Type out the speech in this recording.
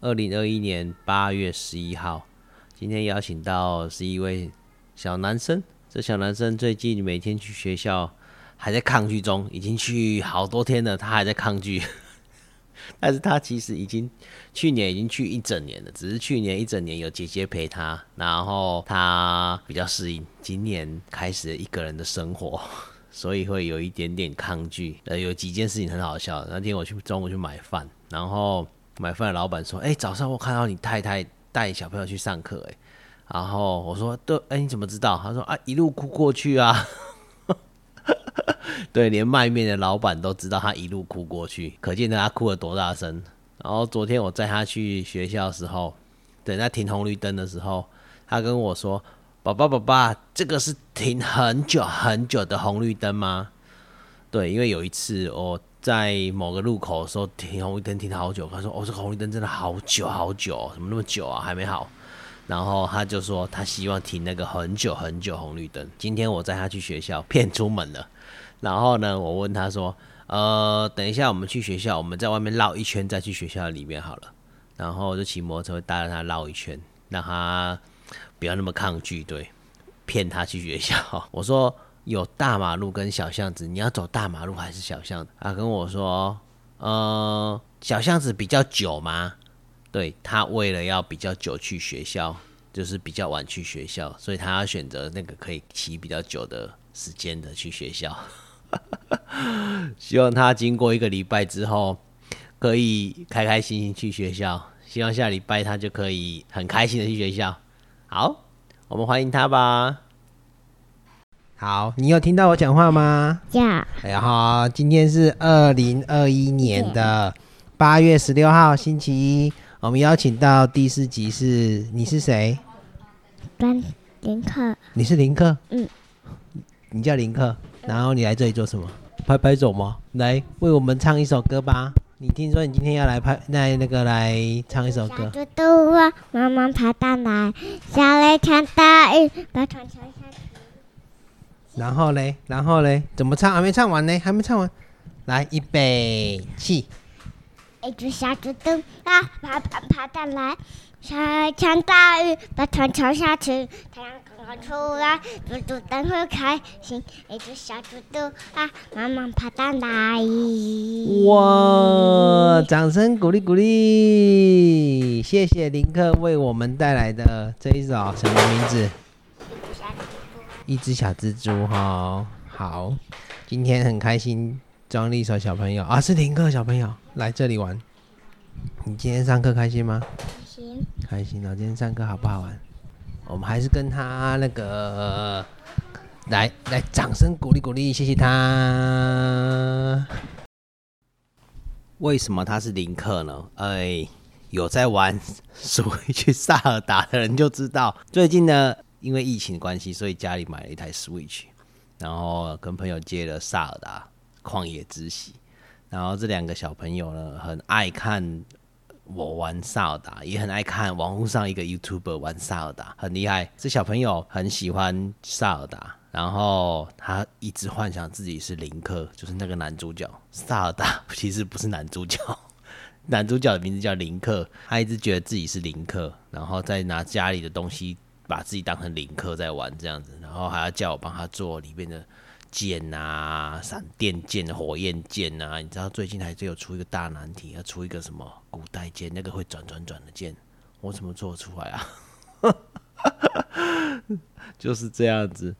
二零二一年八月十一号，今天邀请到是一位小男生。这小男生最近每天去学校，还在抗拒中，已经去好多天了，他还在抗拒。但是他其实已经去年已经去一整年了，只是去年一整年有姐姐陪他，然后他比较适应，今年开始一个人的生活。所以会有一点点抗拒。呃，有几件事情很好笑。那天我去中午去买饭，然后买饭的老板说：“哎，早上我看到你太太带小朋友去上课。”哎，然后我说：“对，哎，你怎么知道？”他说：“啊，一路哭过去啊。”对，连卖面的老板都知道他一路哭过去，可见他哭了多大声。然后昨天我载他去学校的时候，等他停红绿灯的时候，他跟我说。爸爸，爸爸，这个是停很久很久的红绿灯吗？对，因为有一次我在某个路口的时候停红绿灯停了好久，他说：“哦，这个红绿灯真的好久好久，怎么那么久啊？还没好。”然后他就说他希望停那个很久很久红绿灯。今天我载他去学校，骗出门了。然后呢，我问他说：“呃，等一下我们去学校，我们在外面绕一圈再去学校里面好了。”然后就骑摩托车带着他绕一圈，让他。不要那么抗拒，对，骗他去学校。我说有大马路跟小巷子，你要走大马路还是小巷子？他跟我说，呃，小巷子比较久吗？对他为了要比较久去学校，就是比较晚去学校，所以他要选择那个可以骑比较久的时间的去学校。希望他经过一个礼拜之后，可以开开心心去学校。希望下礼拜他就可以很开心的去学校。好，我们欢迎他吧。好，你有听到我讲话吗？有。哎呀，好，今天是二零二一年的八月十六号，星期一。我们邀请到第四集是，你是谁？林林克。你是林克？嗯。你叫林克，然后你来这里做什么？拍拍手吗？来为我们唱一首歌吧。你听说你今天要来拍来那个来唱一首歌。小猪嘟啊，妈妈爬上来，下来看大雨，把床敲下去。然后嘞，然后嘞，怎么唱？还没唱完呢，还没唱完。来，预备起。一只小猪嘟啊，爬爬爬上来，下来看大雨，把船敲下去。太阳刚刚。出来，猪猪灯会开心。一只小猪嘟啊，慢慢爬上来。哇！掌声鼓励鼓励，谢谢林克为我们带来的这一首什么名字？一只小蜘蛛哈。好，今天很开心，庄丽手小朋友啊，是林克小朋友来这里玩。你今天上课开心吗？开心。开心哦！今天上课好不好玩？我们还是跟他那个来来，掌声鼓励鼓励，谢谢他。为什么他是林克呢？哎，有在玩 Switch 萨尔达的人就知道，最近呢，因为疫情关系，所以家里买了一台 Switch，然后跟朋友借了萨尔达旷野之息，然后这两个小朋友呢，很爱看。我玩萨尔达也很爱看网络上一个 YouTuber 玩萨尔达很厉害，这小朋友很喜欢萨尔达，然后他一直幻想自己是林克，就是那个男主角。萨尔达其实不是男主角，男主角的名字叫林克，他一直觉得自己是林克，然后再拿家里的东西把自己当成领克在玩这样子，然后还要叫我帮他做里面的。剑啊，闪电剑、火焰剑啊，你知道最近还是有出一个大难题，要出一个什么古代剑，那个会转转转的剑，我怎么做出来啊？就是这样子，